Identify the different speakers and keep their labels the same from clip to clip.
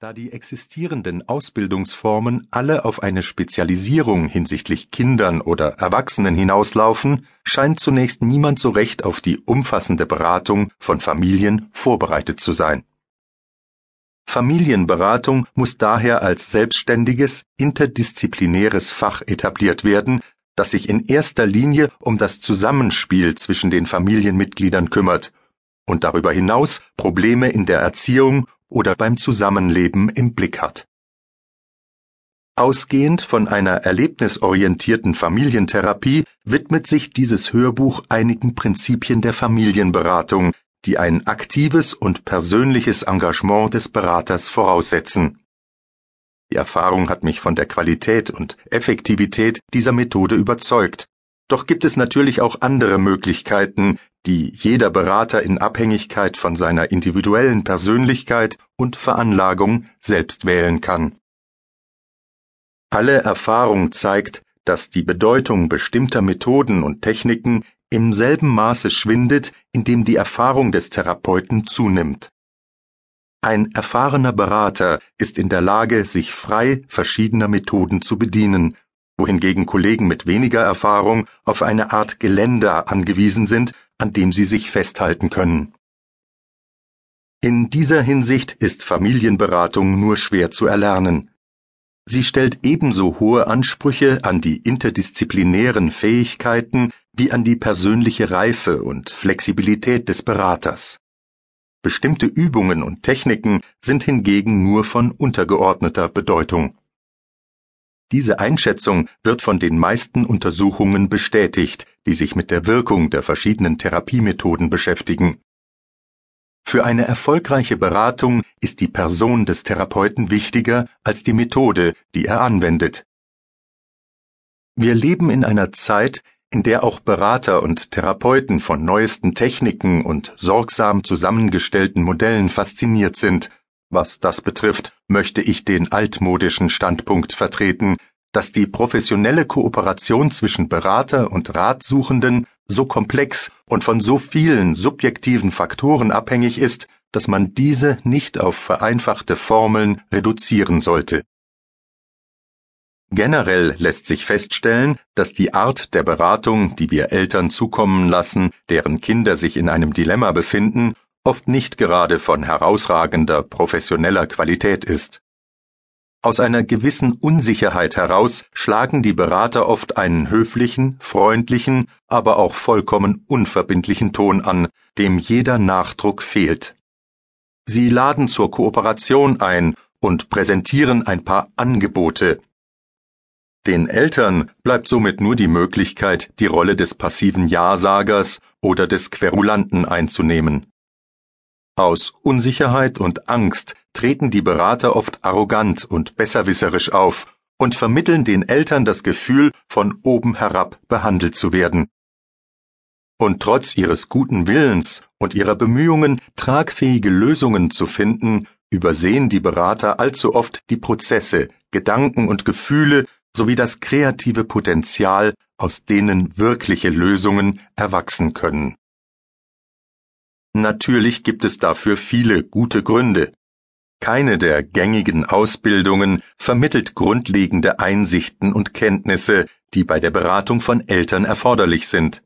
Speaker 1: Da die existierenden Ausbildungsformen alle auf eine Spezialisierung hinsichtlich Kindern oder Erwachsenen hinauslaufen, scheint zunächst niemand so recht auf die umfassende Beratung von Familien vorbereitet zu sein. Familienberatung muss daher als selbstständiges, interdisziplinäres Fach etabliert werden, das sich in erster Linie um das Zusammenspiel zwischen den Familienmitgliedern kümmert und darüber hinaus Probleme in der Erziehung oder beim Zusammenleben im Blick hat. Ausgehend von einer erlebnisorientierten Familientherapie widmet sich dieses Hörbuch einigen Prinzipien der Familienberatung, die ein aktives und persönliches Engagement des Beraters voraussetzen. Die Erfahrung hat mich von der Qualität und Effektivität dieser Methode überzeugt. Doch gibt es natürlich auch andere Möglichkeiten, die jeder Berater in Abhängigkeit von seiner individuellen Persönlichkeit und Veranlagung selbst wählen kann. Alle Erfahrung zeigt, dass die Bedeutung bestimmter Methoden und Techniken im selben Maße schwindet, in dem die Erfahrung des Therapeuten zunimmt. Ein erfahrener Berater ist in der Lage, sich frei verschiedener Methoden zu bedienen, wohingegen Kollegen mit weniger Erfahrung auf eine Art Geländer angewiesen sind, an dem sie sich festhalten können. In dieser Hinsicht ist Familienberatung nur schwer zu erlernen. Sie stellt ebenso hohe Ansprüche an die interdisziplinären Fähigkeiten wie an die persönliche Reife und Flexibilität des Beraters. Bestimmte Übungen und Techniken sind hingegen nur von untergeordneter Bedeutung. Diese Einschätzung wird von den meisten Untersuchungen bestätigt, die sich mit der Wirkung der verschiedenen Therapiemethoden beschäftigen. Für eine erfolgreiche Beratung ist die Person des Therapeuten wichtiger als die Methode, die er anwendet. Wir leben in einer Zeit, in der auch Berater und Therapeuten von neuesten Techniken und sorgsam zusammengestellten Modellen fasziniert sind, was das betrifft, möchte ich den altmodischen Standpunkt vertreten, dass die professionelle Kooperation zwischen Berater und Ratsuchenden so komplex und von so vielen subjektiven Faktoren abhängig ist, dass man diese nicht auf vereinfachte Formeln reduzieren sollte. Generell lässt sich feststellen, dass die Art der Beratung, die wir Eltern zukommen lassen, deren Kinder sich in einem Dilemma befinden, oft nicht gerade von herausragender professioneller Qualität ist. Aus einer gewissen Unsicherheit heraus schlagen die Berater oft einen höflichen, freundlichen, aber auch vollkommen unverbindlichen Ton an, dem jeder Nachdruck fehlt. Sie laden zur Kooperation ein und präsentieren ein paar Angebote. Den Eltern bleibt somit nur die Möglichkeit, die Rolle des passiven Ja-Sagers oder des Querulanten einzunehmen. Aus Unsicherheit und Angst treten die Berater oft arrogant und besserwisserisch auf und vermitteln den Eltern das Gefühl, von oben herab behandelt zu werden. Und trotz ihres guten Willens und ihrer Bemühungen, tragfähige Lösungen zu finden, übersehen die Berater allzu oft die Prozesse, Gedanken und Gefühle sowie das kreative Potenzial, aus denen wirkliche Lösungen erwachsen können. Natürlich gibt es dafür viele gute Gründe. Keine der gängigen Ausbildungen vermittelt grundlegende Einsichten und Kenntnisse, die bei der Beratung von Eltern erforderlich sind.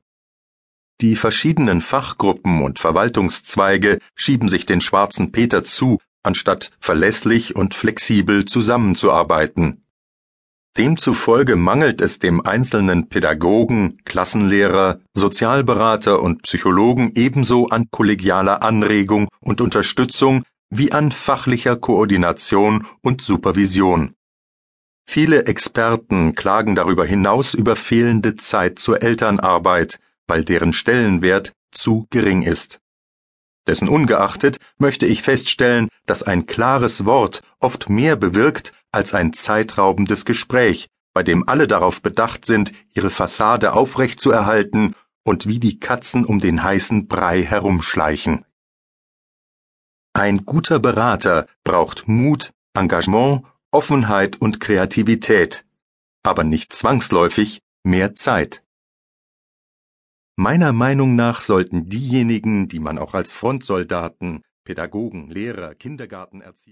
Speaker 1: Die verschiedenen Fachgruppen und Verwaltungszweige schieben sich den schwarzen Peter zu, anstatt verlässlich und flexibel zusammenzuarbeiten. Demzufolge mangelt es dem einzelnen Pädagogen, Klassenlehrer, Sozialberater und Psychologen ebenso an kollegialer Anregung und Unterstützung wie an fachlicher Koordination und Supervision. Viele Experten klagen darüber hinaus über fehlende Zeit zur Elternarbeit, weil deren Stellenwert zu gering ist. Dessen ungeachtet möchte ich feststellen, dass ein klares Wort oft mehr bewirkt als ein zeitraubendes Gespräch, bei dem alle darauf bedacht sind, ihre Fassade aufrecht zu erhalten und wie die Katzen um den heißen Brei herumschleichen. Ein guter Berater braucht Mut, Engagement, Offenheit und Kreativität, aber nicht zwangsläufig mehr Zeit. Meiner Meinung nach sollten diejenigen, die man auch als Frontsoldaten, Pädagogen, Lehrer, Kindergartenerzieher